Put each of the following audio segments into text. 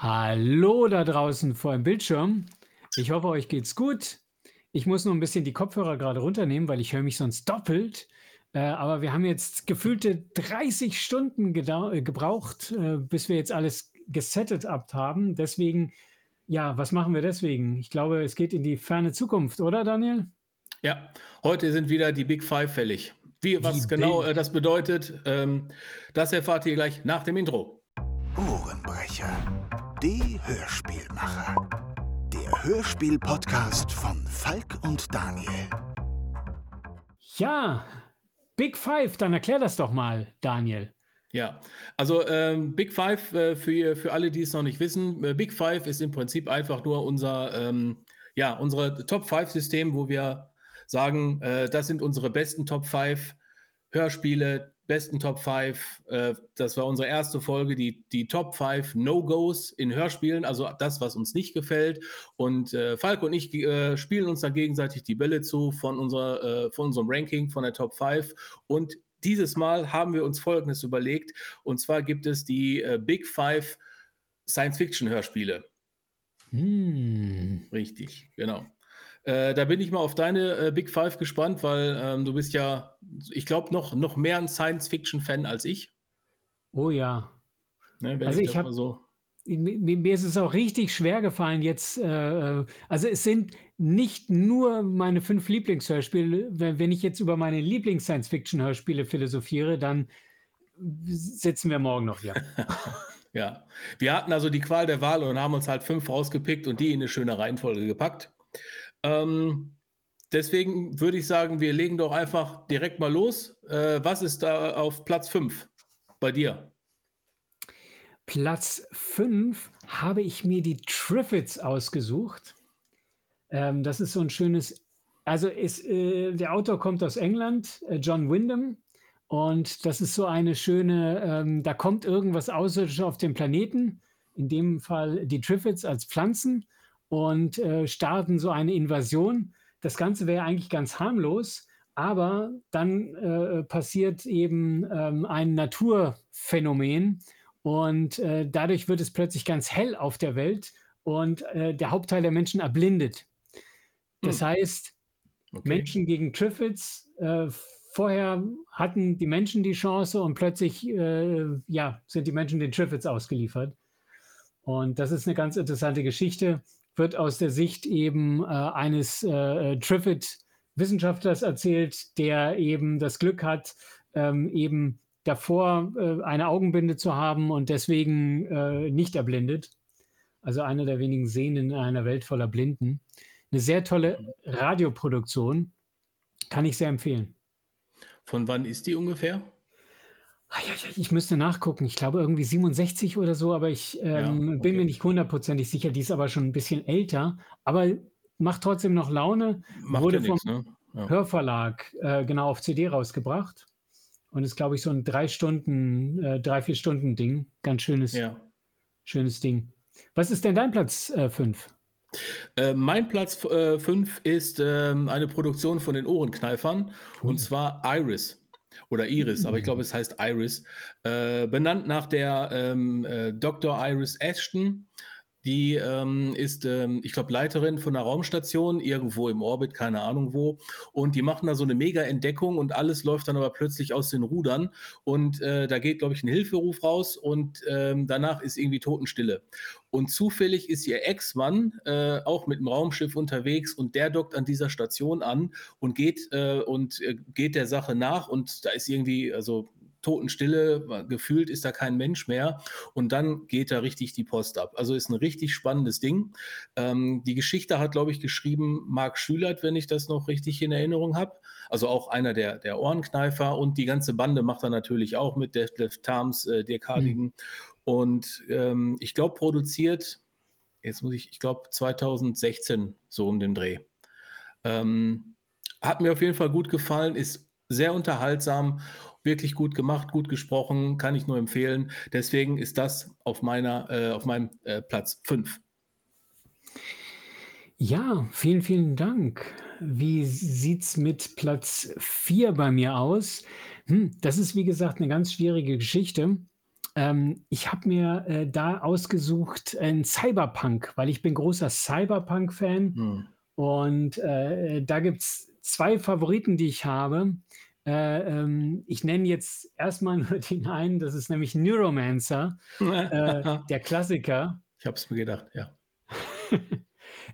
Hallo da draußen vor dem Bildschirm. Ich hoffe, euch geht's gut. Ich muss nur ein bisschen die Kopfhörer gerade runternehmen, weil ich höre mich sonst doppelt. Äh, aber wir haben jetzt gefühlte 30 Stunden äh, gebraucht, äh, bis wir jetzt alles gesettet haben. Deswegen, ja, was machen wir deswegen? Ich glaube, es geht in die ferne Zukunft, oder Daniel? Ja, heute sind wieder die Big Five fällig. Wie, was die genau äh, das bedeutet, ähm, das erfahrt ihr gleich nach dem Intro. Ohrenbrecher die Hörspielmacher. Der Hörspiel-Podcast von Falk und Daniel. Ja, Big Five, dann erklär das doch mal, Daniel. Ja, also ähm, Big Five, äh, für, für alle, die es noch nicht wissen, äh, Big Five ist im Prinzip einfach nur unser, ähm, ja, unsere Top Five System, wo wir sagen, äh, das sind unsere besten Top Five Hörspiele, besten Top 5. Äh, das war unsere erste Folge, die, die Top 5 No-Gos in Hörspielen, also das, was uns nicht gefällt. Und äh, Falco und ich äh, spielen uns dann gegenseitig die Bälle zu von, unserer, äh, von unserem Ranking von der Top 5. Und dieses Mal haben wir uns Folgendes überlegt. Und zwar gibt es die äh, Big Five Science-Fiction-Hörspiele. Hm. Richtig, genau. Äh, da bin ich mal auf deine äh, Big Five gespannt, weil ähm, du bist ja, ich glaube, noch, noch mehr ein Science-Fiction-Fan als ich. Oh ja. Ne, also ich habe so. Mir, mir, ist es auch richtig schwer gefallen jetzt. Äh, äh, also es sind nicht nur meine fünf Lieblingshörspiele. Wenn, wenn ich jetzt über meine Lieblings-Science-Fiction-Hörspiele philosophiere, dann sitzen wir morgen noch hier. ja, wir hatten also die Qual der Wahl und haben uns halt fünf rausgepickt und die in eine schöne Reihenfolge gepackt. Ähm, deswegen würde ich sagen, wir legen doch einfach direkt mal los. Äh, was ist da auf Platz 5 bei dir? Platz 5 habe ich mir die Triffids ausgesucht. Ähm, das ist so ein schönes, also ist, äh, der Autor kommt aus England, äh, John Wyndham. Und das ist so eine schöne, ähm, da kommt irgendwas Außerirdisches auf den Planeten, in dem Fall die Triffids als Pflanzen und äh, starten so eine Invasion. Das Ganze wäre eigentlich ganz harmlos, aber dann äh, passiert eben ähm, ein Naturphänomen und äh, dadurch wird es plötzlich ganz hell auf der Welt und äh, der Hauptteil der Menschen erblindet. Das hm. heißt, okay. Menschen gegen Triffids. Äh, vorher hatten die Menschen die Chance und plötzlich äh, ja, sind die Menschen den Triffids ausgeliefert. Und das ist eine ganz interessante Geschichte wird aus der Sicht eben äh, eines äh, Triffid-Wissenschaftlers erzählt, der eben das Glück hat, ähm, eben davor äh, eine Augenbinde zu haben und deswegen äh, nicht erblindet. Also einer der wenigen Sehenden in einer Welt voller Blinden. Eine sehr tolle Radioproduktion, kann ich sehr empfehlen. Von wann ist die ungefähr? Ich müsste nachgucken. Ich glaube irgendwie 67 oder so, aber ich ähm, ja, okay. bin mir nicht hundertprozentig sicher. Die ist aber schon ein bisschen älter, aber macht trotzdem noch Laune. Macht Wurde ja vom ne? ja. Hörverlag äh, genau auf CD rausgebracht und ist, glaube ich, so ein drei Stunden, äh, drei, vier Stunden Ding. Ganz schönes, ja. schönes Ding. Was ist denn dein Platz 5? Äh, äh, mein Platz 5 äh, ist ähm, eine Produktion von den Ohrenkneifern cool. und zwar Iris oder Iris, aber ich glaube, es heißt Iris, äh, benannt nach der ähm, äh, Dr. Iris Ashton. Die ähm, ist, ähm, ich glaube, Leiterin von einer Raumstation irgendwo im Orbit, keine Ahnung wo. Und die machen da so eine Mega-Entdeckung und alles läuft dann aber plötzlich aus den Rudern. Und äh, da geht, glaube ich, ein Hilferuf raus und ähm, danach ist irgendwie Totenstille. Und zufällig ist ihr Ex-Mann äh, auch mit dem Raumschiff unterwegs und der dockt an dieser Station an und geht äh, und äh, geht der Sache nach und da ist irgendwie, also Totenstille, gefühlt ist da kein Mensch mehr und dann geht da richtig die Post ab. Also ist ein richtig spannendes Ding. Ähm, die Geschichte hat, glaube ich, geschrieben Marc Schülert, wenn ich das noch richtig in Erinnerung habe. Also auch einer der, der Ohrenkneifer und die ganze Bande macht er natürlich auch mit Detlef Tams, äh, Dirk Hardigen. Mhm. Und ähm, ich glaube, produziert, jetzt muss ich, ich glaube 2016 so um den Dreh. Ähm, hat mir auf jeden Fall gut gefallen, ist sehr unterhaltsam, wirklich gut gemacht, gut gesprochen, kann ich nur empfehlen. Deswegen ist das auf meiner, äh, auf meinem äh, Platz 5. Ja, vielen, vielen Dank. Wie sieht es mit Platz 4 bei mir aus? Hm, das ist, wie gesagt, eine ganz schwierige Geschichte. Ähm, ich habe mir äh, da ausgesucht ein Cyberpunk, weil ich bin großer Cyberpunk-Fan. Hm. Und äh, da gibt es zwei Favoriten, die ich habe. Äh, ähm, ich nenne jetzt erstmal nur den einen, das ist nämlich Neuromancer, äh, der Klassiker. Ich habe es mir gedacht, ja.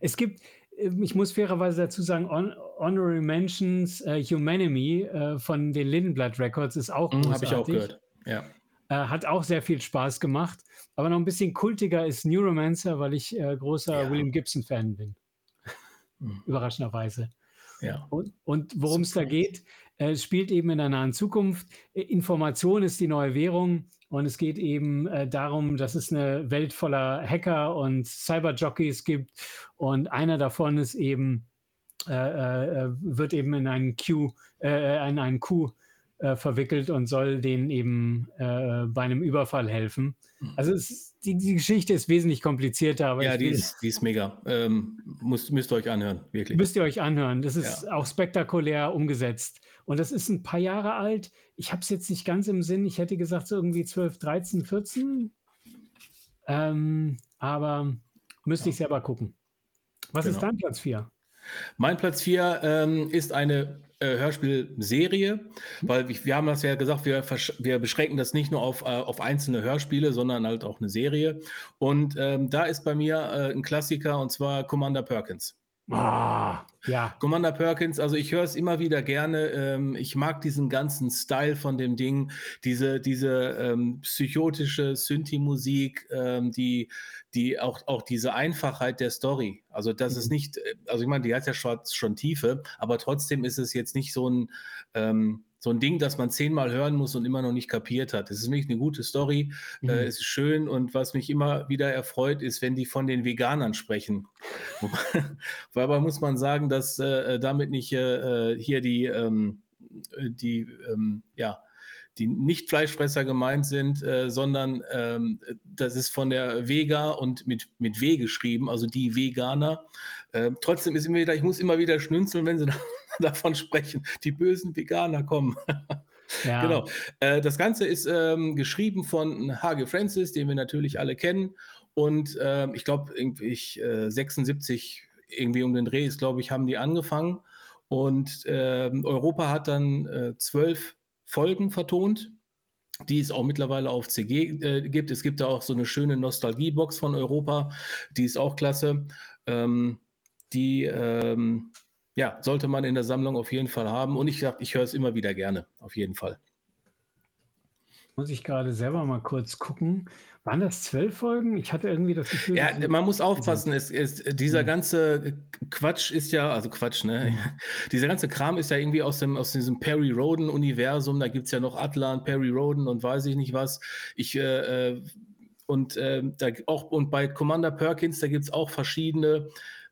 es gibt, ähm, ich muss fairerweise dazu sagen, Hon Honorary Mentions uh, Humanity uh, von den Lindenblatt Records ist auch großartig. Hm, habe ich auch gehört, ja. Uh, hat auch sehr viel Spaß gemacht. Aber noch ein bisschen kultiger ist Neuromancer, weil ich großer ja. William Gibson-Fan bin. Mhm. Überraschenderweise. Ja. Und, und worum es da geht, es spielt eben in der nahen Zukunft. Information ist die neue Währung. Und es geht eben äh, darum, dass es eine Welt voller Hacker und Cyberjockeys gibt. Und einer davon ist eben, äh, äh, wird eben in einen Q, äh, in einen Coup äh, verwickelt und soll denen eben äh, bei einem Überfall helfen. Mhm. Also es, die, die, Geschichte ist wesentlich komplizierter. Aber ja, die ist, die ist mega. Ähm, müsst, müsst ihr euch anhören, wirklich. Müsst ihr euch anhören. Das ist ja. auch spektakulär umgesetzt. Und das ist ein paar Jahre alt ich habe es jetzt nicht ganz im Sinn. Ich hätte gesagt, so irgendwie 12, 13, 14. Ähm, aber müsste ja. ich selber gucken. Was genau. ist dein Platz 4? Mein Platz 4 ähm, ist eine äh, Hörspielserie, weil wir, wir haben das ja gesagt, wir, wir beschränken das nicht nur auf, äh, auf einzelne Hörspiele, sondern halt auch eine Serie. Und ähm, da ist bei mir äh, ein Klassiker und zwar Commander Perkins. Ah, ja. Commander Perkins, also ich höre es immer wieder gerne. Ähm, ich mag diesen ganzen Style von dem Ding, diese, diese ähm, psychotische Synthi-Musik, ähm, die, die auch, auch diese Einfachheit der Story. Also das mhm. ist nicht, äh, also ich meine, die hat ja schon, schon Tiefe, aber trotzdem ist es jetzt nicht so ein ähm, so ein Ding, das man zehnmal hören muss und immer noch nicht kapiert hat. Es ist nämlich eine gute Story, äh, mhm. äh, es ist schön und was mich immer wieder erfreut, ist, wenn die von den Veganern sprechen. Dabei muss man sagen, dass äh, damit nicht äh, äh hier die, ähm, die ähm, ja, die nicht Fleischfresser gemeint sind, äh, sondern ähm, das ist von der Vega und mit, mit W geschrieben, also die Veganer. Äh, trotzdem ist immer wieder, ich muss immer wieder schnünzeln, wenn sie davon sprechen, die bösen Veganer kommen. Ja. Genau. Äh, das Ganze ist ähm, geschrieben von Hage Francis, den wir natürlich alle kennen. Und äh, ich glaube, irgendwie 76 äh, irgendwie um den Dreh ist, glaube ich, haben die angefangen. Und ähm, Europa hat dann äh, zwölf Folgen vertont die es auch mittlerweile auf CG äh, gibt. Es gibt da auch so eine schöne Nostalgiebox von Europa, die ist auch klasse. Ähm, die ähm, ja, sollte man in der Sammlung auf jeden Fall haben. Und ich sage, ich höre es immer wieder gerne, auf jeden Fall. Muss ich gerade selber mal kurz gucken. Waren das zwölf Folgen? Ich hatte irgendwie das Gefühl. Ja, man muss aufpassen. Es, es, dieser mhm. ganze Quatsch ist ja, also Quatsch, ne? Mhm. dieser ganze Kram ist ja irgendwie aus, dem, aus diesem Perry Roden-Universum. Da gibt es ja noch Atlan, Perry Roden und weiß ich nicht was. Ich, äh, äh und, äh, da auch, und bei Commander Perkins, da gibt es auch verschiedene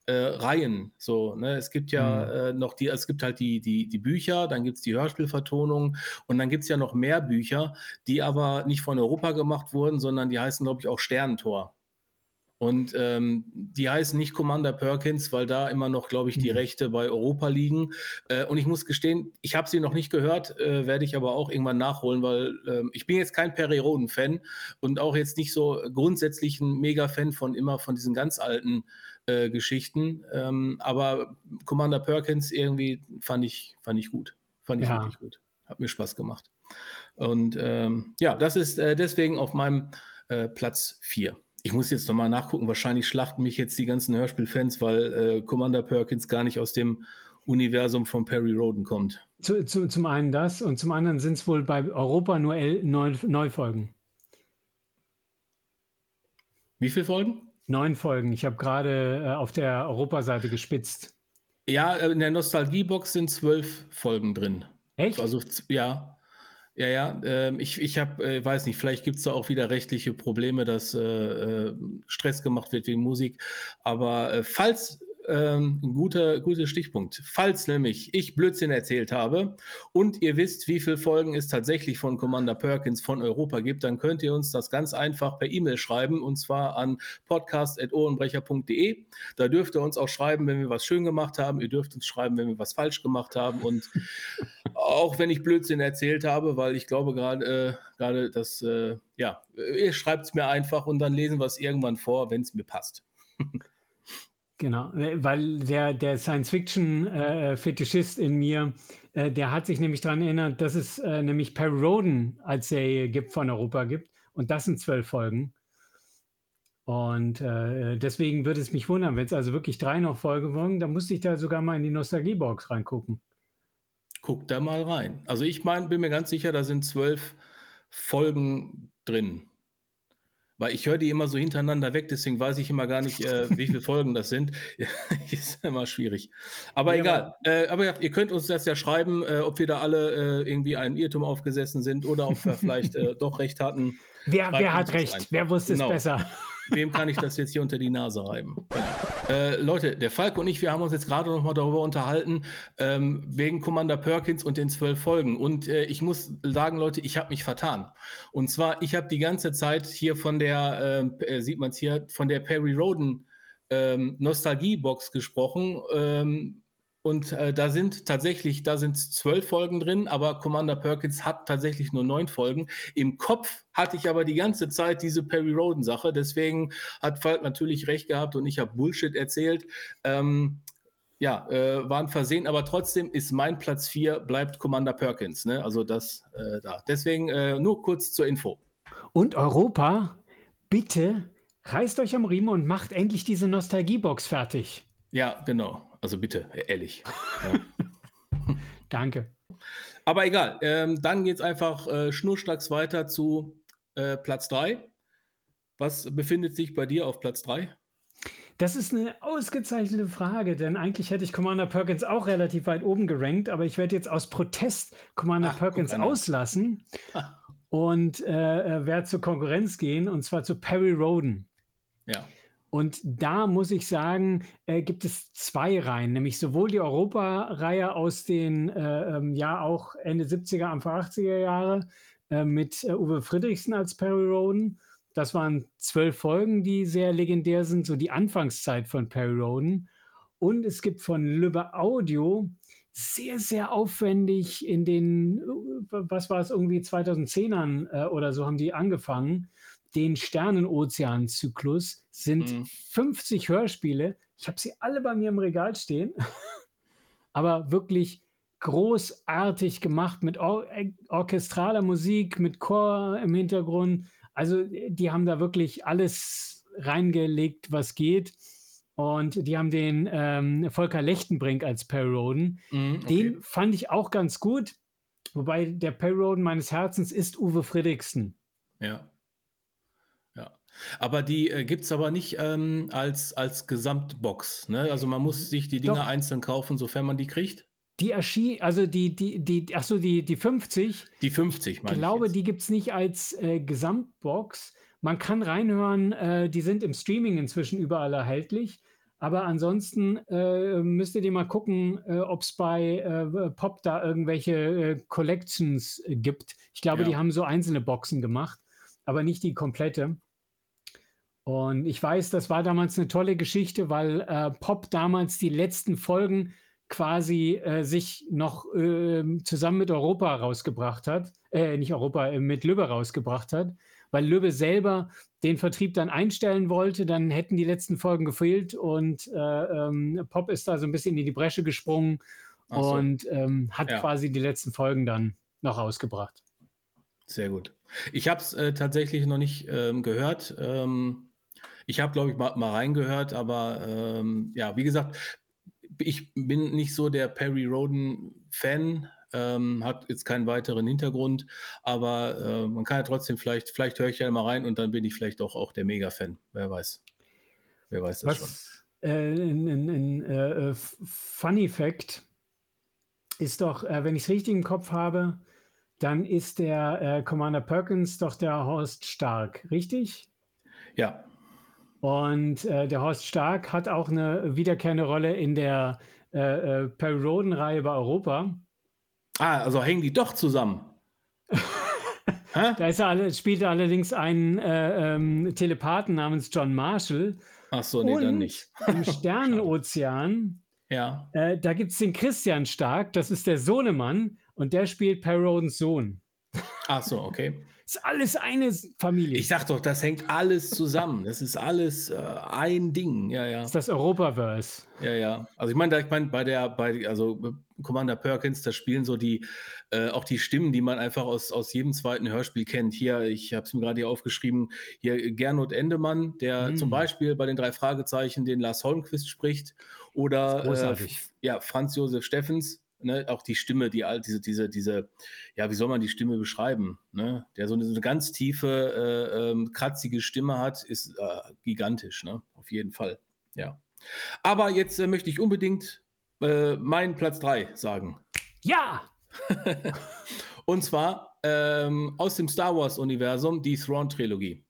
äh, Reihen. So, ne? Es gibt ja mhm. äh, noch die, es gibt halt die, die, die Bücher, dann gibt es die Hörspielvertonung und dann gibt es ja noch mehr Bücher, die aber nicht von Europa gemacht wurden, sondern die heißen, glaube ich, auch Sternentor. Und ähm, die heißen nicht Commander Perkins, weil da immer noch, glaube ich, die mhm. Rechte bei Europa liegen. Äh, und ich muss gestehen, ich habe sie noch nicht gehört, äh, werde ich aber auch irgendwann nachholen, weil äh, ich bin jetzt kein Perry Roden-Fan und auch jetzt nicht so grundsätzlich ein Mega-Fan von immer von diesen ganz alten äh, Geschichten. Ähm, aber Commander Perkins irgendwie fand ich, fand ich gut. Fand ich ja. wirklich gut. Hat mir Spaß gemacht. Und ähm, ja, das ist äh, deswegen auf meinem äh, Platz 4. Ich muss jetzt nochmal nachgucken. Wahrscheinlich schlachten mich jetzt die ganzen Hörspielfans, weil äh, Commander Perkins gar nicht aus dem Universum von Perry Roden kommt. Zu, zu, zum einen das und zum anderen sind es wohl bei Europa nur neun, neun Folgen. Wie viele Folgen? Neun Folgen. Ich habe gerade äh, auf der Europaseite gespitzt. Ja, äh, in der Nostalgiebox sind zwölf Folgen drin. Echt? Also ja. Ja, ja, äh, ich, ich habe, äh, weiß nicht, vielleicht gibt es da auch wieder rechtliche Probleme, dass äh, äh, Stress gemacht wird wegen Musik. Aber falls ähm, ein guter, guter Stichpunkt. Falls nämlich ich Blödsinn erzählt habe und ihr wisst, wie viele Folgen es tatsächlich von Commander Perkins von Europa gibt, dann könnt ihr uns das ganz einfach per E-Mail schreiben und zwar an podcast.ohrenbrecher.de. Da dürft ihr uns auch schreiben, wenn wir was schön gemacht haben. Ihr dürft uns schreiben, wenn wir was falsch gemacht haben und auch wenn ich Blödsinn erzählt habe, weil ich glaube gerade, äh, gerade dass, äh, ja, ihr schreibt es mir einfach und dann lesen wir es irgendwann vor, wenn es mir passt. Genau, äh, weil der, der Science-Fiction-Fetischist äh, in mir, äh, der hat sich nämlich daran erinnert, dass es nämlich Perry als Serie gibt von Europa gibt und das sind zwölf Folgen. Und äh, deswegen würde es mich wundern, wenn es also wirklich drei noch Folgen waren, dann musste ich da sogar mal in die Nostalgiebox reingucken. Guck da mal rein. Also ich mein, bin mir ganz sicher, da sind zwölf Folgen drin. Weil ich höre die immer so hintereinander weg, deswegen weiß ich immer gar nicht, äh, wie viele Folgen das sind. ist immer schwierig. Aber ja, egal. Äh, aber ja, ihr könnt uns das ja schreiben, äh, ob wir da alle äh, irgendwie einen Irrtum aufgesessen sind oder ob wir vielleicht äh, doch recht hatten. Wer, wer hat recht? Ein. Wer wusste genau. es besser? Wem kann ich das jetzt hier unter die Nase reiben? Äh, Leute, der Falk und ich, wir haben uns jetzt gerade noch mal darüber unterhalten, ähm, wegen Commander Perkins und den zwölf Folgen. Und äh, ich muss sagen, Leute, ich habe mich vertan. Und zwar, ich habe die ganze Zeit hier von der, ähm, äh, sieht man es hier, von der Perry Roden ähm, Nostalgie-Box gesprochen. Ähm, und äh, da sind tatsächlich, da sind zwölf Folgen drin, aber Commander Perkins hat tatsächlich nur neun Folgen. Im Kopf hatte ich aber die ganze Zeit diese Perry Roden-Sache. Deswegen hat Falk natürlich recht gehabt und ich habe Bullshit erzählt. Ähm, ja, äh, waren versehen, aber trotzdem ist mein Platz 4, bleibt Commander Perkins. Ne? Also das äh, da. Deswegen äh, nur kurz zur Info. Und Europa, bitte reißt euch am Riemen und macht endlich diese Nostalgiebox fertig. Ja, genau. Also bitte, ehrlich. Ja. Danke. Aber egal, ähm, dann geht es einfach äh, schnurstracks weiter zu äh, Platz 3. Was befindet sich bei dir auf Platz 3? Das ist eine ausgezeichnete Frage, denn eigentlich hätte ich Commander Perkins auch relativ weit oben gerankt, aber ich werde jetzt aus Protest Commander Ach, Perkins auslassen und äh, äh, werde zur Konkurrenz gehen, und zwar zu Perry Roden. Ja. Und da muss ich sagen, äh, gibt es zwei Reihen, nämlich sowohl die Europa-Reihe aus den, äh, ähm, ja auch Ende 70er, Anfang 80er Jahre äh, mit äh, Uwe Friedrichsen als Perry Roden. Das waren zwölf Folgen, die sehr legendär sind, so die Anfangszeit von Perry Roden. Und es gibt von Lübbe Audio sehr, sehr aufwendig in den, äh, was war es, irgendwie 2010ern äh, oder so haben die angefangen den Sternenozean-Zyklus sind mhm. 50 Hörspiele. Ich habe sie alle bei mir im Regal stehen, aber wirklich großartig gemacht mit or orchestraler Musik, mit Chor im Hintergrund. Also die haben da wirklich alles reingelegt, was geht. Und die haben den ähm, Volker Lechtenbrink als Perry Roden. Mm, okay. Den fand ich auch ganz gut. Wobei der Perry Roden meines Herzens ist Uwe Friedrichsen. Ja. Aber die äh, gibt es aber nicht ähm, als, als Gesamtbox. Ne? Also man muss sich die Dinge Doch. einzeln kaufen, sofern man die kriegt. Die erschien, also die, die, die, achso, die, die 50. Die 50, meine ich. glaube, ich die gibt es nicht als äh, Gesamtbox. Man kann reinhören, äh, die sind im Streaming inzwischen überall erhältlich. Aber ansonsten äh, müsst ihr mal gucken, äh, ob es bei äh, Pop da irgendwelche äh, Collections gibt. Ich glaube, ja. die haben so einzelne Boxen gemacht, aber nicht die komplette. Und ich weiß, das war damals eine tolle Geschichte, weil äh, Pop damals die letzten Folgen quasi äh, sich noch äh, zusammen mit Europa rausgebracht hat, äh, nicht Europa, äh, mit Lübbe rausgebracht hat, weil Lübbe selber den Vertrieb dann einstellen wollte, dann hätten die letzten Folgen gefehlt und äh, ähm, Pop ist da so ein bisschen in die Bresche gesprungen so. und ähm, hat ja. quasi die letzten Folgen dann noch rausgebracht. Sehr gut. Ich habe es äh, tatsächlich noch nicht ähm, gehört. Ähm, ich habe, glaube ich, mal, mal, reingehört, aber ähm, ja, wie gesagt, ich bin nicht so der Perry Roden-Fan, ähm, hat jetzt keinen weiteren Hintergrund, aber äh, man kann ja trotzdem vielleicht, vielleicht höre ich ja mal rein und dann bin ich vielleicht auch, auch der Mega-Fan. Wer weiß. Wer weiß das Was, schon. Äh, ein, ein, ein äh, Funny Fact ist doch, äh, wenn ich es richtig im Kopf habe, dann ist der äh, Commander Perkins doch der Horst Stark, richtig? Ja. Und äh, der Horst Stark hat auch eine wiederkehrende Rolle in der äh, äh, Perry Roden-Reihe bei Europa. Ah, also hängen die doch zusammen. da ist er alle, spielt er allerdings einen äh, ähm, Telepathen namens John Marshall. Ach so, nee, Und dann nicht. Im Sternenozean, Ja. äh, da gibt es den Christian Stark, das ist der Sohnemann, und der spielt Perry Rodens Sohn. Ach so, okay. Ist alles eine Familie. Ich sag doch, das hängt alles zusammen. Das ist alles äh, ein Ding. Ja, ja. das ist das Europaverse. Ja, ja. Also ich meine, ich meine, bei der, bei, also Commander Perkins, da spielen so die, äh, auch die Stimmen, die man einfach aus, aus jedem zweiten Hörspiel kennt. Hier, ich habe es mir gerade hier aufgeschrieben, hier Gernot Endemann, der Mm. zum Beispiel bei den drei Fragezeichen den Lars Holmquist spricht. Oder äh, ja, Franz Josef Steffens. Ne, auch die Stimme, die alt, diese, diese, diese, ja, wie soll man die Stimme beschreiben? Ne? Der so eine, so eine ganz tiefe, äh, ähm, kratzige Stimme hat, ist äh, gigantisch, ne? Auf jeden Fall. Ja. Aber jetzt äh, möchte ich unbedingt äh, meinen Platz 3 sagen. Ja! Und zwar ähm, aus dem Star Wars-Universum die Thrawn-Trilogie.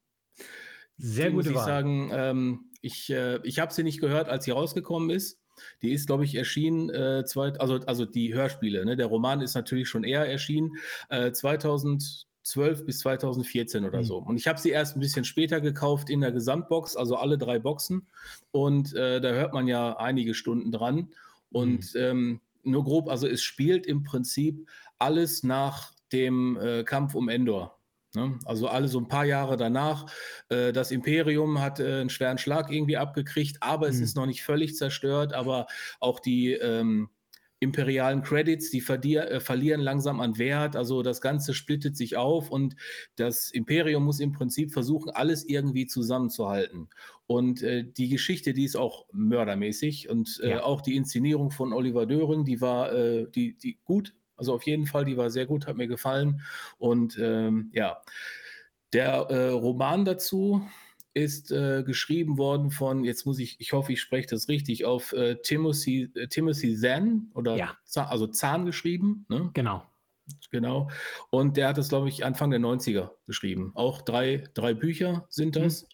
Sehr Die muss ich Wahl. sagen, ähm, ich, äh, ich habe sie nicht gehört, als sie rausgekommen ist. Die ist, glaube ich, erschienen, äh, zwei, also, also die Hörspiele. Ne? Der Roman ist natürlich schon eher erschienen, äh, 2012 bis 2014 oder Mhm. so. Und ich habe sie erst ein bisschen später gekauft in der Gesamtbox, also alle drei Boxen. Und äh, da hört man ja einige Stunden dran. Und ähm, nur grob, also es spielt im Prinzip alles nach dem äh, Kampf um Endor. Ne? Also alle so ein paar Jahre danach. Äh, das Imperium hat äh, einen schweren Schlag irgendwie abgekriegt, aber es Mhm. ist noch nicht völlig zerstört. Aber auch die ähm, imperialen Credits, die äh, verlieren langsam an Wert. Also das Ganze splittet sich auf und das Imperium muss im Prinzip versuchen, alles irgendwie zusammenzuhalten. Und äh, die Geschichte, die ist auch mördermäßig und äh, Ja. auch die Inszenierung von Oliver Döring, die war äh, die, die gut. Also auf jeden Fall, die war sehr gut, hat mir gefallen. Und ähm, ja, der äh, Roman dazu ist äh, geschrieben worden von, jetzt muss ich, ich hoffe, ich spreche das richtig, auf äh, Timothy, äh, Timothy Zahn oder Ja. Zahn, also Zahn geschrieben, ne? Genau. genau. Und der hat es, glaube ich, Anfang der 90er geschrieben. Auch drei, drei Bücher sind das.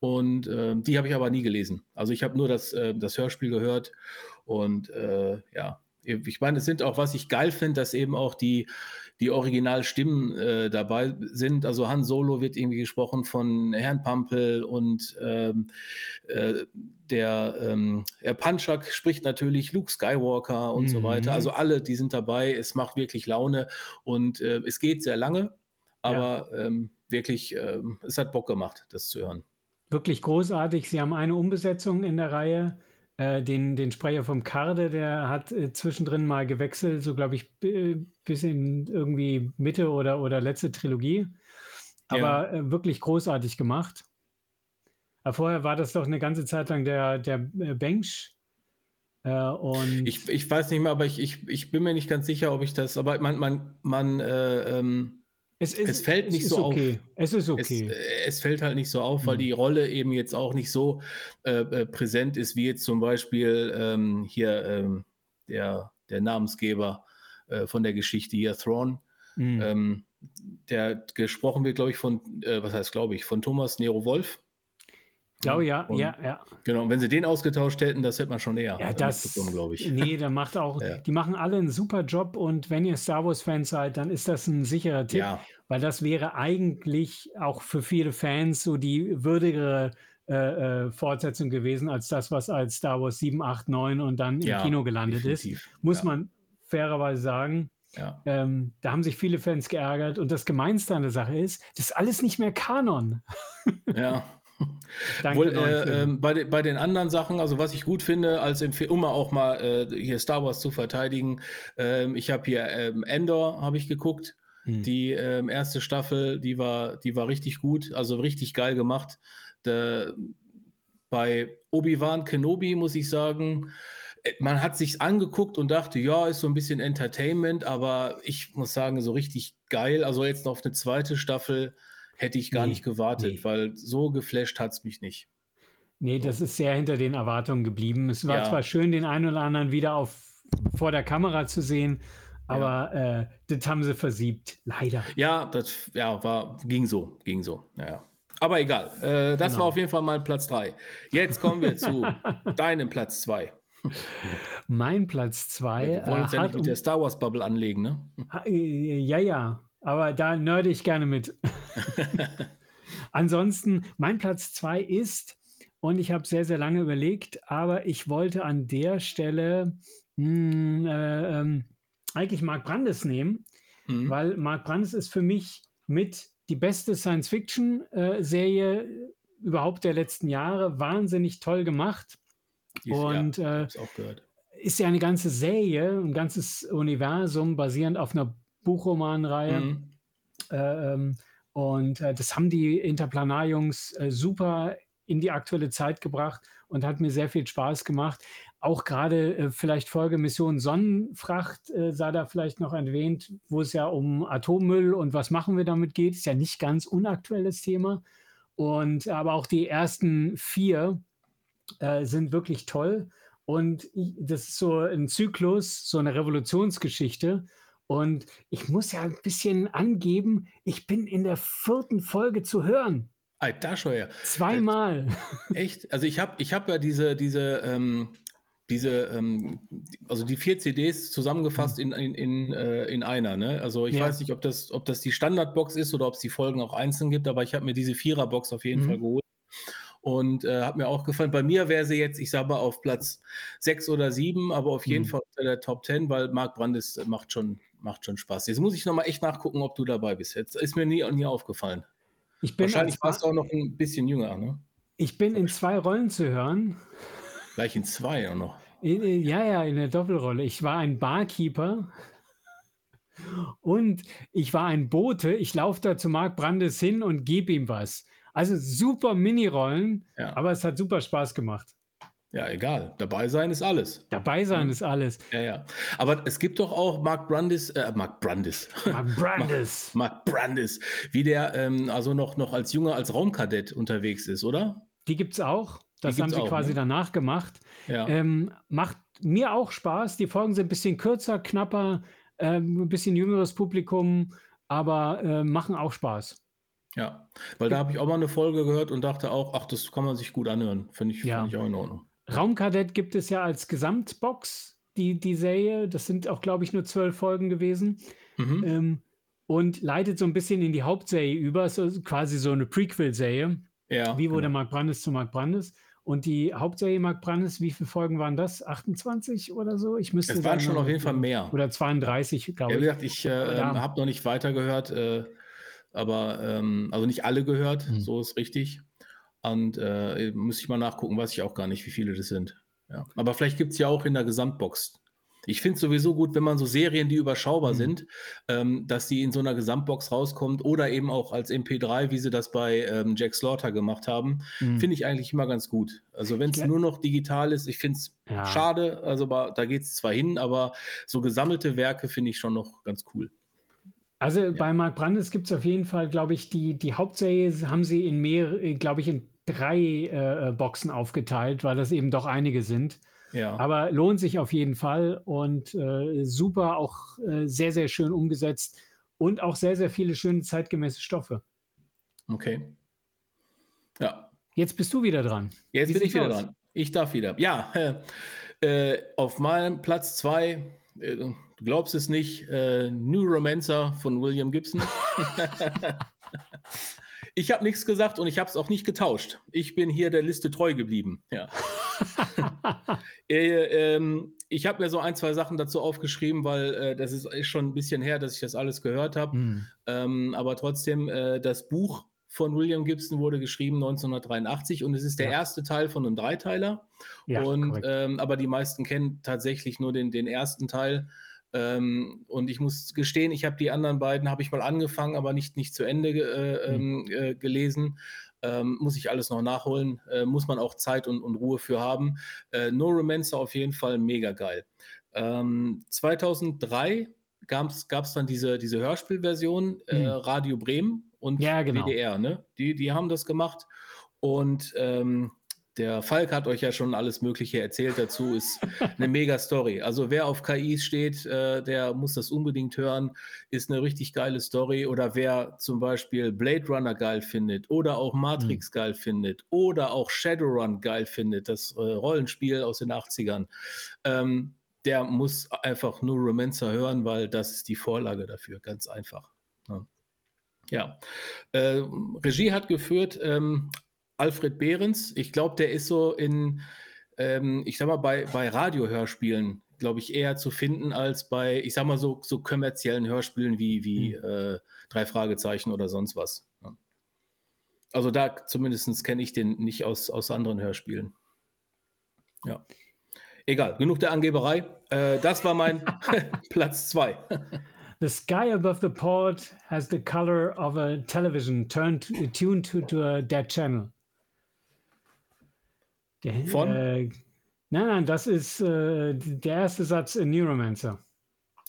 Und ähm, die habe ich aber nie gelesen. Also ich habe nur das, äh, das Hörspiel gehört. Und äh, ja, ich meine, es sind auch, was ich geil finde, dass eben auch die, die Originalstimmen äh, dabei sind. Also Han Solo wird irgendwie gesprochen von Herrn Pampel und ähm, äh, der ähm, Herr Panchak spricht natürlich Luke Skywalker und so Mhm. weiter. Also alle, die sind dabei. Es macht wirklich Laune und äh, es geht sehr lange, aber ähm, wirklich, ähm, es hat Bock gemacht, das zu hören. Wirklich großartig. Sie haben eine Umbesetzung in der Reihe. Äh, den, den Sprecher vom Karde, der hat äh, zwischendrin mal gewechselt, so glaube ich, bi- bis in irgendwie Mitte oder, oder letzte Trilogie. Aber äh, wirklich großartig gemacht. Aber vorher war das doch eine ganze Zeit lang der, der äh, Bench. Äh, und Ich, ich weiß nicht mehr, aber ich, ich, ich bin mir nicht ganz sicher, ob ich das, aber man, man, man äh, ähm, es, ist, es fällt nicht ist so auf. okay. Es ist Es, okay. äh, es fällt halt nicht so auf, weil Mhm. die Rolle eben jetzt auch nicht so äh, äh, präsent ist, wie jetzt zum Beispiel ähm, hier ähm, der, der Namensgeber äh, von der Geschichte hier, Thrawn. Mhm. Ähm, der gesprochen wird, glaube ich, von, äh, was heißt, glaube ich, von Thomas Nero Wolf. Glaube ja, Und- ja, ja. Genau, und wenn sie den ausgetauscht hätten, das hätte man schon eher Ja, das, glaube ich. nee, da macht auch, Ja. die machen alle einen super Job und wenn ihr Star Wars-Fans seid, dann ist das ein sicherer Tipp, Ja, weil das wäre eigentlich auch für viele Fans so die würdigere äh, äh, Fortsetzung gewesen als das, was als Star Wars 7, 8, 9 und dann im ja, Kino gelandet ist. definitiv. Muss ja, man fairerweise sagen. Ja. Ähm, da haben sich viele Fans geärgert und das Gemeinste an der Sache ist, das ist alles nicht mehr Kanon. ja. Danke, Wohl, äh, ähm, bei, de, bei den anderen Sachen, also was ich gut finde, als um auch mal äh, hier Star Wars zu verteidigen, ähm, ich habe hier ähm, Endor habe ich geguckt, Hm. die erste Staffel, die war, die war richtig gut, also richtig geil gemacht. Der, bei Obi-Wan Kenobi muss ich sagen, äh, man hat sich angeguckt und dachte, ja, ist so ein bisschen Entertainment, aber ich muss sagen, so richtig geil. Also jetzt noch auf eine zweite Staffel hätte ich gar Nee, nicht gewartet, nee. weil so geflasht hat es mich nicht. Nee, das ist sehr hinter den Erwartungen geblieben. Es war Ja. zwar schön, den einen oder anderen wieder auf, vor der Kamera zu sehen, aber äh, das haben sie versiebt. Leider. Ja, das ja, war, ging so, ging so. Naja. Aber egal. Äh, das genau. war auf jeden Fall mein Platz 3. Jetzt kommen wir zu deinem Platz 2. Mein Platz 2. Wir wollen uns äh, ja nicht mit der Star Wars Bubble anlegen, ne? Äh, ja, ja. Aber da nörde ich gerne mit. Ansonsten, mein Platz 2 ist, und ich habe sehr, sehr lange überlegt, aber ich wollte an der Stelle mh, hm, äh, ähm, eigentlich Mark Brandes nehmen, mhm. weil Mark Brandes ist für mich mit die beste Science-Fiction-Serie äh, überhaupt der letzten Jahre. Wahnsinnig toll gemacht. Die, und ja, äh, ist ja eine ganze Serie, ein ganzes Universum basierend auf einer Buchromanreihe. Mhm. Äh, ähm, und äh, das haben die Interplanar-Jungs äh, super in die aktuelle Zeit gebracht und hat mir sehr viel Spaß gemacht. Auch gerade äh, vielleicht Folgemission Sonnenfracht äh, sei da vielleicht noch erwähnt, wo es ja um Atommüll und was machen wir damit geht. Ist ja nicht ganz unaktuelles Thema. Und aber auch die ersten vier äh, sind wirklich toll. Und das ist so ein Zyklus, so eine Revolutionsgeschichte. Und ich muss ja ein bisschen angeben, ich bin in der vierten Folge zu hören. Alter Scheuer. Zweimal. Echt? Also ich habe ich hab ja diese, diese, ähm, diese, ähm, also die vier CDs zusammengefasst in, in, in, äh, in einer. Ne? Also ich ja. weiß nicht, ob das, ob das die Standardbox ist oder ob es die Folgen auch einzeln gibt, aber ich habe mir diese Viererbox auf jeden mhm. Fall geholt und äh, hat mir auch gefallen. Bei mir wäre sie jetzt, ich sage mal, auf Platz sechs oder sieben, aber auf jeden mhm. Fall unter der Top Ten, weil Marc Brandes macht schon, macht schon Spaß. Jetzt muss ich nochmal echt nachgucken, ob du dabei bist. Jetzt ist mir nie, nie aufgefallen. Ich bin Wahrscheinlich warst du auch noch ein bisschen jünger, ne? Ich bin in zwei Rollen zu hören. Gleich in zwei auch noch. In, ja, ja, in der Doppelrolle. Ich war ein Barkeeper und ich war ein Bote. Ich laufe da zu Marc Brandes hin und gebe ihm was. Also super Mini-Rollen, ja. aber es hat super Spaß gemacht. Ja, egal. Dabei sein ist alles. Dabei sein ist alles. Ja, ja. Aber es gibt doch auch Mark Brandis, äh, Mark Brandis. Mark Brandis. Mark, Mark Brandis, wie der ähm, also noch, noch als Junger, als Raumkadett unterwegs ist, oder? Die gibt es auch. Das haben sie auch, quasi ne? danach gemacht. Ja. Ähm, macht mir auch Spaß. Die Folgen sind ein bisschen kürzer, knapper, ähm, ein bisschen jüngeres Publikum, aber äh, machen auch Spaß. Ja, weil da habe ich auch mal eine Folge gehört und dachte auch, ach, das kann man sich gut anhören. Finde ich, ja. find ich auch in Ordnung. Raumkadett gibt es ja als Gesamtbox, die, die Serie. Das sind auch, glaube ich, nur zwölf Folgen gewesen. Mhm. Ähm, und leitet so ein bisschen in die Hauptserie über, so, quasi so eine Prequel-Serie. Ja, wie wurde genau. Mark Brandes zu Mark Brandes? Und die Hauptserie Mark Brandes, wie viele Folgen waren das? 28 oder so? Ich müsste es waren schon auf jeden Fall mehr. Oder 32, glaube ich. Ja, gesagt, ich äh, habe noch nicht weitergehört. Äh, aber ähm, also nicht alle gehört, mhm. so ist richtig. Und äh, muss ich mal nachgucken, weiß ich auch gar nicht, wie viele das sind. Ja. Aber vielleicht gibt es ja auch in der Gesamtbox. Ich finde es sowieso gut, wenn man so Serien, die überschaubar mhm. sind, ähm, dass die in so einer Gesamtbox rauskommt oder eben auch als MP3, wie sie das bei ähm, Jack Slaughter gemacht haben, mhm. finde ich eigentlich immer ganz gut. Also wenn es nur noch digital ist, ich finde es ja. schade, also da geht es zwar hin, aber so gesammelte Werke finde ich schon noch ganz cool. Also ja. bei Mark Brandes gibt es auf jeden Fall, glaube ich, die, die Hauptserie haben sie in mehr, äh, glaube ich, in drei äh, Boxen aufgeteilt, weil das eben doch einige sind. Ja. Aber lohnt sich auf jeden Fall und äh, super, auch äh, sehr, sehr schön umgesetzt und auch sehr, sehr viele schöne zeitgemäße Stoffe. Okay. Ja. Jetzt bist du wieder dran. Jetzt Wie bin ich wieder aus? dran. Ich darf wieder. Ja, äh, auf meinem Platz zwei äh, Du glaubst es nicht, äh, New Romancer von William Gibson. ich habe nichts gesagt und ich habe es auch nicht getauscht. Ich bin hier der Liste treu geblieben. Ja. äh, ähm, ich habe mir so ein, zwei Sachen dazu aufgeschrieben, weil äh, das ist, schon ein bisschen her, dass ich das alles gehört habe. Mhm. Ähm, aber trotzdem, äh, das Buch von William Gibson wurde geschrieben 1983 und es ist der ja. erste Teil von einem Dreiteiler. Ja, und ähm, aber die meisten kennen tatsächlich nur den, den ersten Teil. Ähm, und ich muss gestehen, ich habe die anderen beiden, habe ich mal angefangen, aber nicht, nicht zu Ende äh, mhm. äh, gelesen. Ähm, muss ich alles noch nachholen, äh, muss man auch Zeit und, und Ruhe für haben. Äh, no Romancer auf jeden Fall mega geil. Ähm, 2003 gab es dann diese, diese Hörspielversion, äh, mhm. Radio Bremen und ja, genau. WDR, ne? Die, die haben das gemacht. Und ähm, der Falk hat euch ja schon alles Mögliche erzählt dazu. Ist eine mega Story. Also wer auf KIs steht, äh, der muss das unbedingt hören. Ist eine richtig geile Story. Oder wer zum Beispiel Blade Runner geil findet oder auch Matrix mhm. geil findet oder auch Shadowrun geil findet, das äh, Rollenspiel aus den 80ern, ähm, der muss einfach nur Romancer hören, weil das ist die Vorlage dafür. Ganz einfach. Ja. Ja, äh, Regie hat geführt ähm, Alfred Behrens. Ich glaube, der ist so in, ähm, ich sag mal, bei, bei Radiohörspielen, glaube ich, eher zu finden als bei, ich sag mal, so, so kommerziellen Hörspielen wie, wie mhm. äh, Drei Fragezeichen oder sonst was. Ja. Also da zumindest kenne ich den nicht aus, aus anderen Hörspielen. Ja. Egal, genug der Angeberei. Äh, das war mein Platz zwei. The sky above the port has the color of a television turned tuned to, to a dead channel. Der, Von? Äh, nein, nein, das ist äh, der erste Satz in Neuromancer.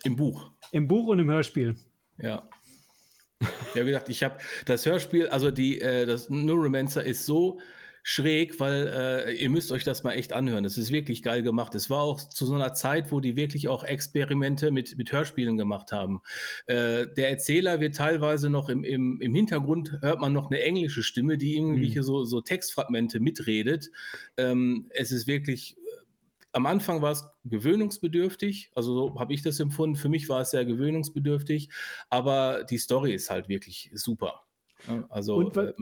Im Buch. Im Buch und im Hörspiel. Ja. Ja, wie gesagt, ich habe das Hörspiel, also die, äh, das Neuromancer ist so schräg, weil äh, ihr müsst euch das mal echt anhören. Es ist wirklich geil gemacht. Es war auch zu so einer Zeit, wo die wirklich auch Experimente mit, mit Hörspielen gemacht haben. Äh, der Erzähler wird teilweise noch im, im, im Hintergrund, hört man noch eine englische Stimme, die irgendwelche mhm. so, so Textfragmente mitredet. Ähm, es ist wirklich am Anfang war es gewöhnungsbedürftig, also so habe ich das empfunden. Für mich war es sehr gewöhnungsbedürftig, aber die Story ist halt wirklich super. Also und, äh,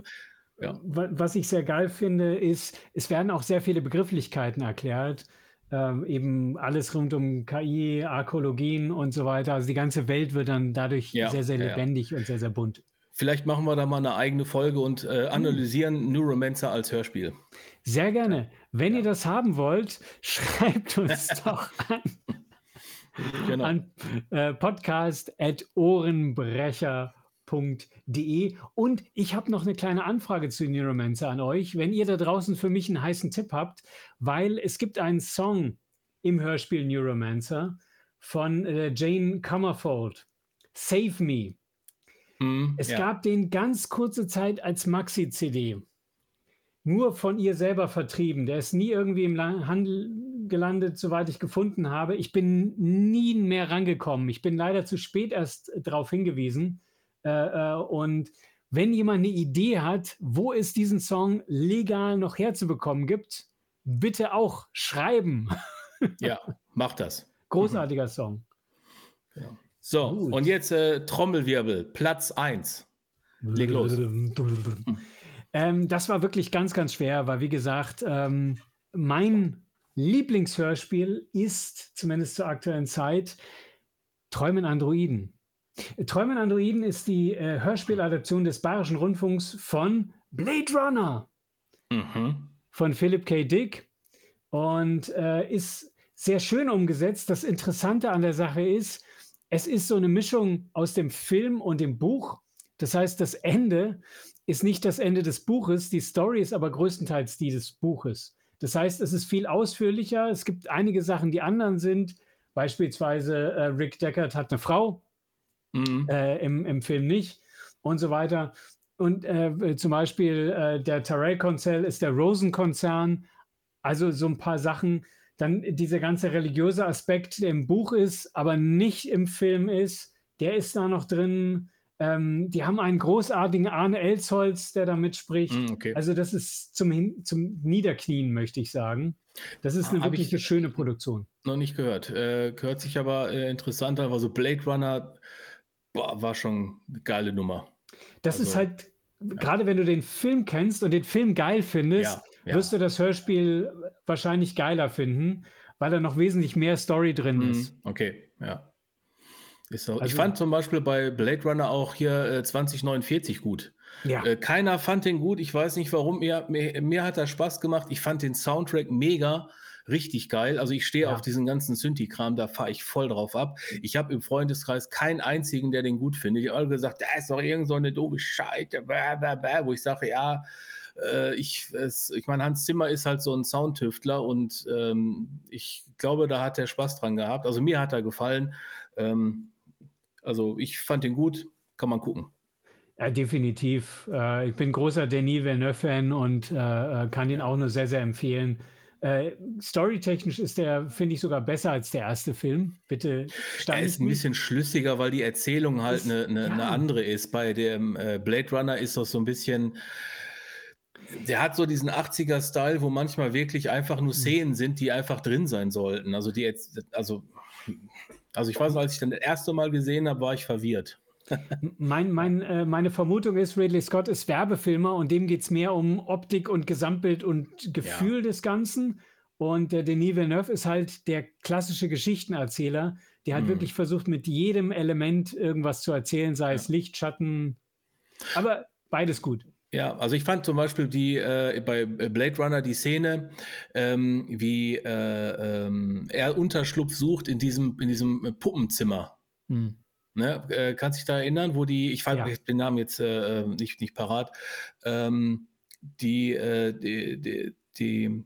ja. Was ich sehr geil finde, ist, es werden auch sehr viele Begrifflichkeiten erklärt. Ähm, eben alles rund um KI, Arkologien und so weiter. Also die ganze Welt wird dann dadurch ja, sehr, sehr lebendig ja, und sehr, sehr bunt. Vielleicht machen wir da mal eine eigene Folge und äh, analysieren hm. Neuromancer als Hörspiel. Sehr gerne. Wenn ihr das haben wollt, schreibt uns doch an. Genau. an äh, podcast.ohrenbrecher.com Und ich habe noch eine kleine Anfrage zu Neuromancer an euch, wenn ihr da draußen für mich einen heißen Tipp habt, weil es gibt einen Song im Hörspiel Neuromancer von äh, Jane Comerford, Save Me. Mm, es ja. gab den ganz kurze Zeit als Maxi-CD. Nur von ihr selber vertrieben. Der ist nie irgendwie im Handel gelandet, soweit ich gefunden habe. Ich bin nie mehr rangekommen. Ich bin leider zu spät erst darauf hingewiesen. Äh, äh, und wenn jemand eine Idee hat, wo es diesen Song legal noch herzubekommen gibt, bitte auch schreiben. Ja, mach das. Großartiger mhm. Song. Ja. So, Gut. und jetzt äh, Trommelwirbel, Platz 1. Leg los. ähm, das war wirklich ganz, ganz schwer, weil wie gesagt, ähm, mein Lieblingshörspiel ist, zumindest zur aktuellen Zeit, Träumen Androiden. Träumen Androiden ist die äh, Hörspieladaption des Bayerischen Rundfunks von Blade Runner mhm. von Philip K. Dick und äh, ist sehr schön umgesetzt. Das Interessante an der Sache ist, es ist so eine Mischung aus dem Film und dem Buch. Das heißt, das Ende ist nicht das Ende des Buches, die Story ist aber größtenteils die des Buches. Das heißt, es ist viel ausführlicher. Es gibt einige Sachen, die anderen sind. Beispielsweise äh, Rick Deckard hat eine Frau, mhm. äh, im, im Film nicht und so weiter. Und äh, zum Beispiel äh, der Tyrell-Konzern ist der Rosen-Konzern. Also so ein paar Sachen. Dann dieser ganze religiöse Aspekt, der im Buch ist, aber nicht im Film ist, der ist da noch drin. Ähm, die haben einen großartigen Arne Elsholz, der da mitspricht. Mm, okay. Also das ist zum, zum Niederknien, möchte ich sagen. Das ist eine ah, wirklich eine schöne Produktion. Noch nicht gehört. Äh, hört sich aber äh, interessant an. Also Blade Runner boah, war schon eine geile Nummer. Das also, ist halt, ja. gerade wenn du den Film kennst und den Film geil findest, ja, wirst du das Hörspiel wahrscheinlich geiler finden, weil da noch wesentlich mehr Story drin mhm, ist. Okay, ja. So. Also, ich fand zum Beispiel bei Blade Runner auch hier äh, 2049 gut. Ja. Äh, keiner fand den gut. Ich weiß nicht warum. Mir, mir, mir hat er Spaß gemacht. Ich fand den Soundtrack mega richtig geil. Also ich stehe ja. auf diesen ganzen Synthi-Kram, da fahre ich voll drauf ab. Ich habe im Freundeskreis keinen einzigen, der den gut findet. Ich habe alle gesagt, da ist doch irgend so eine doofe Scheiße, wo ich sage, ja, äh, ich, es, ich meine, Hans Zimmer ist halt so ein Soundtüftler und ähm, ich glaube, da hat er Spaß dran gehabt. Also mir hat er gefallen. Ähm, also ich fand den gut, kann man gucken. Ja, definitiv. Äh, ich bin großer Denis Villeneuve-Fan und äh, kann ihn auch nur sehr, sehr empfehlen. Äh, storytechnisch ist der, finde ich, sogar besser als der erste Film. Bitte Er ist ein bisschen schlüssiger, weil die Erzählung halt eine, eine, ja. eine andere ist. Bei dem äh, Blade Runner ist das so ein bisschen. Der hat so diesen 80er-Style, wo manchmal wirklich einfach nur hm. Szenen sind, die einfach drin sein sollten. Also die jetzt, also, also ich weiß, als ich dann das erste Mal gesehen habe, war ich verwirrt. Mein, mein, äh, meine Vermutung ist, Ridley Scott ist Werbefilmer und dem geht es mehr um Optik und Gesamtbild und Gefühl ja. des Ganzen. Und äh, Denis Villeneuve ist halt der klassische Geschichtenerzähler, der halt mhm. wirklich versucht, mit jedem Element irgendwas zu erzählen, sei ja. es Licht, Schatten, aber beides gut. Ja, also ich fand zum Beispiel die äh, bei Blade Runner die Szene, ähm, wie äh, ähm, er Unterschlupf sucht in diesem, in diesem Puppenzimmer. Mhm. Ne? Äh, kannst dich da erinnern, wo die, ich fand ja. den Namen jetzt äh, äh, nicht, nicht parat, ähm, die, äh, die, die, die,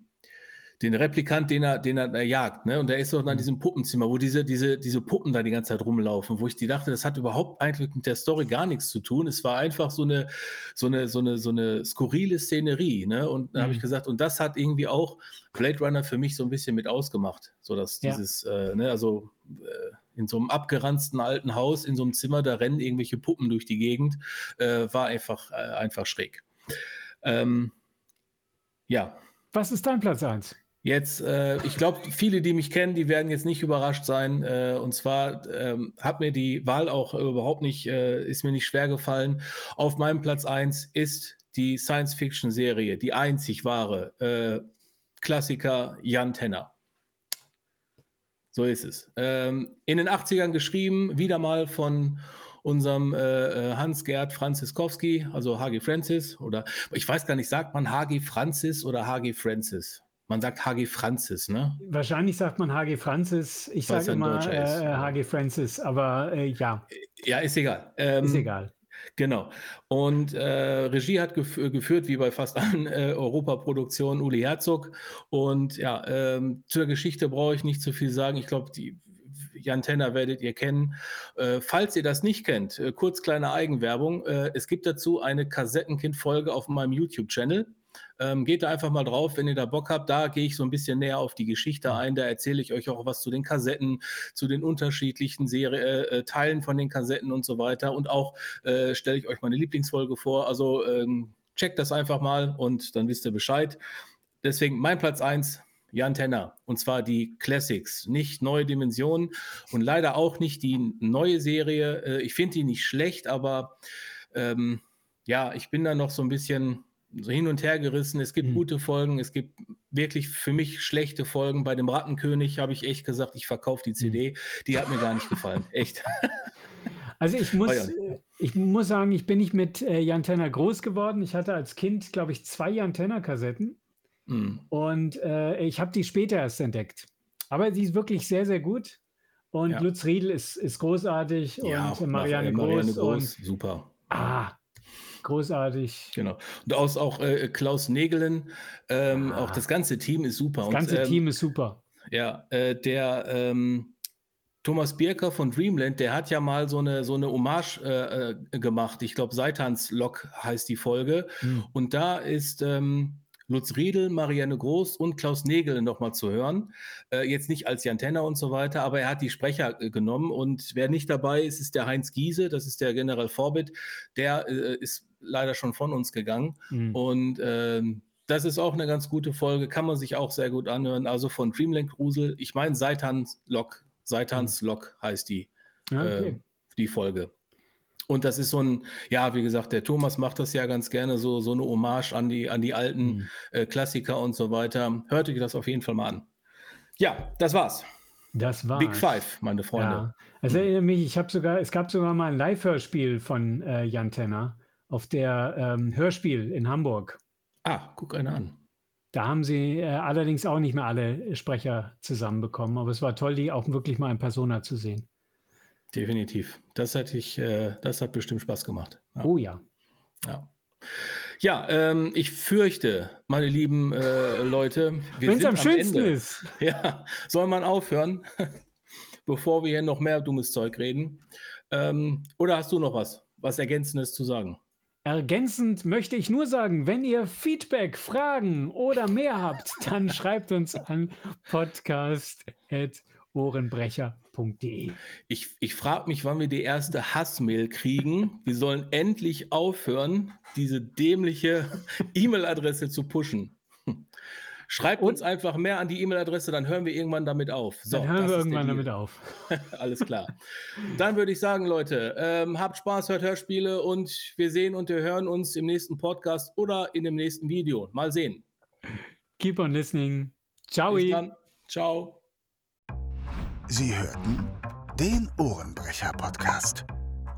den Replikant, den er, den er, er jagt, ne? Und der ist doch in mhm. diesem Puppenzimmer, wo diese, diese, diese Puppen da die ganze Zeit rumlaufen, wo ich die dachte, das hat überhaupt eigentlich mit der Story gar nichts zu tun. Es war einfach so eine, so eine, so eine, so eine skurrile Szenerie, ne? Und da mhm. habe ich gesagt, und das hat irgendwie auch Blade Runner für mich so ein bisschen mit ausgemacht. So dass dieses, ja. äh, ne, also äh, in so einem abgeranzten alten Haus, in so einem Zimmer, da rennen irgendwelche Puppen durch die Gegend, äh, war einfach, äh, einfach schräg. Ähm, ja. Was ist dein Platz 1? Jetzt, äh, ich glaube, viele, die mich kennen, die werden jetzt nicht überrascht sein. Äh, und zwar ähm, hat mir die Wahl auch überhaupt nicht, äh, ist mir nicht schwer gefallen. Auf meinem Platz 1 ist die Science-Fiction-Serie, die einzig wahre äh, Klassiker Jan Tenner. So ist es. Ähm, in den 80ern geschrieben, wieder mal von unserem äh, äh Hans-Gerd Franziskowski, also H.G. Francis, oder ich weiß gar nicht, sagt man H.G. Francis oder H.G. Francis? Man sagt H.G. Francis, ne? Wahrscheinlich sagt man H.G. Francis. Ich sage immer äh, H.G. Francis, aber äh, ja. Ja, ist egal. Ähm, ist egal. Genau. Und äh, Regie hat gef geführt, wie bei fast allen äh, Europaproduktionen, Uli Herzog. Und ja, ähm, zur Geschichte brauche ich nicht zu viel sagen. Ich glaube, die Jan Tenner werdet ihr kennen. Äh, falls ihr das nicht kennt, äh, kurz kleine Eigenwerbung. Äh, es gibt dazu eine Kassettenkind-Folge auf meinem YouTube-Channel. Ähm, geht da einfach mal drauf, wenn ihr da Bock habt. Da gehe ich so ein bisschen näher auf die Geschichte ein. Da erzähle ich euch auch was zu den Kassetten, zu den unterschiedlichen Serie, äh, äh, Teilen von den Kassetten und so weiter. Und auch äh, stelle ich euch meine Lieblingsfolge vor. Also ähm, checkt das einfach mal und dann wisst ihr Bescheid. Deswegen mein Platz 1, Jan Tenner. Und zwar die Classics, nicht neue Dimensionen und leider auch nicht die neue Serie. Äh, ich finde die nicht schlecht, aber ähm, ja, ich bin da noch so ein bisschen so hin und her gerissen. Es gibt mhm. gute Folgen, es gibt wirklich für mich schlechte Folgen. Bei dem Rattenkönig habe ich echt gesagt, ich verkaufe die CD. Mhm. Die hat mir gar nicht gefallen. Echt. Also ich muss, ich muss sagen, ich bin nicht mit äh, Jan Tenner groß geworden. Ich hatte als Kind, glaube ich, zwei Jan Tenner-Kassetten. Mhm. Und äh, ich habe die später erst entdeckt. Aber sie ist wirklich sehr, sehr gut. Und ja. Lutz Riedel ist, ist großartig ja, und Marianne, Marianne Groß, Groß. Und, super. Ah, Großartig. Genau. Und aus auch äh, Klaus Nägelen, ähm, ah. auch das ganze Team ist super. Das ganze und, ähm, Team ist super. Ja, äh, der ähm, Thomas Birker von Dreamland, der hat ja mal so eine, so eine Hommage äh, äh gemacht. Ich glaube, Seitans Lok heißt die Folge. Hm. Und da ist ähm, Lutz Riedel, Marianne Groß und Klaus Nägel nochmal zu hören. Äh, jetzt nicht als Jan Tenner und so weiter, aber er hat die Sprecher äh, genommen. Und wer nicht dabei ist, ist der Heinz Giese, das ist der General Vorbit. Der äh, ist leider schon von uns gegangen. Mhm. Und ähm, das ist auch eine ganz gute Folge, kann man sich auch sehr gut anhören. Also von Dreamland Grusel, ich meine Seitans Lok, Seitans mhm. Lok heißt die, ah, okay. äh, die Folge. Und das ist so ein, ja, wie gesagt, der Thomas macht das ja ganz gerne, so, so eine Hommage an die, an die alten mhm. äh, Klassiker und so weiter. Hört euch das auf jeden Fall mal an. Ja, das war's. Das war's. Big Five, meine Freunde. Ja. Also erinnere mich, ich habe sogar, es gab sogar mal ein Live-Hörspiel von äh, Jan Tenner auf der ähm, Hörspiel in Hamburg. Ah, guck einer an. Da haben sie äh, allerdings auch nicht mehr alle Sprecher zusammenbekommen, aber es war toll, die auch wirklich mal in Persona zu sehen. Definitiv. Das hatte ich, äh, das hat bestimmt Spaß gemacht. Ja. Oh ja. Ja. Ja, ähm, ich fürchte, meine lieben äh, Leute, wenn es am schönsten Ende. ist. Ja, soll man aufhören, bevor wir hier noch mehr dummes Zeug reden? Ähm, oder hast du noch was? was Ergänzendes zu sagen? Ergänzend möchte ich nur sagen, wenn ihr Feedback, Fragen oder mehr habt, dann schreibt uns an podcast.ohrenbrecher.de. Ich, ich frage mich, wann wir die erste Hassmail kriegen. Wir sollen endlich aufhören, diese dämliche E-Mail-Adresse zu pushen. Schreibt uns einfach mehr an die E-Mail-Adresse, dann hören wir irgendwann damit auf. So, dann hören wir irgendwann damit auf. Alles klar. Dann würde ich sagen, Leute, ähm, habt Spaß, hört Hörspiele und wir sehen und wir hören uns im nächsten Podcast oder in dem nächsten Video. Mal sehen. Keep on listening. Ciao. Bis dann. Ciao. Sie hörten den Ohrenbrecher-Podcast.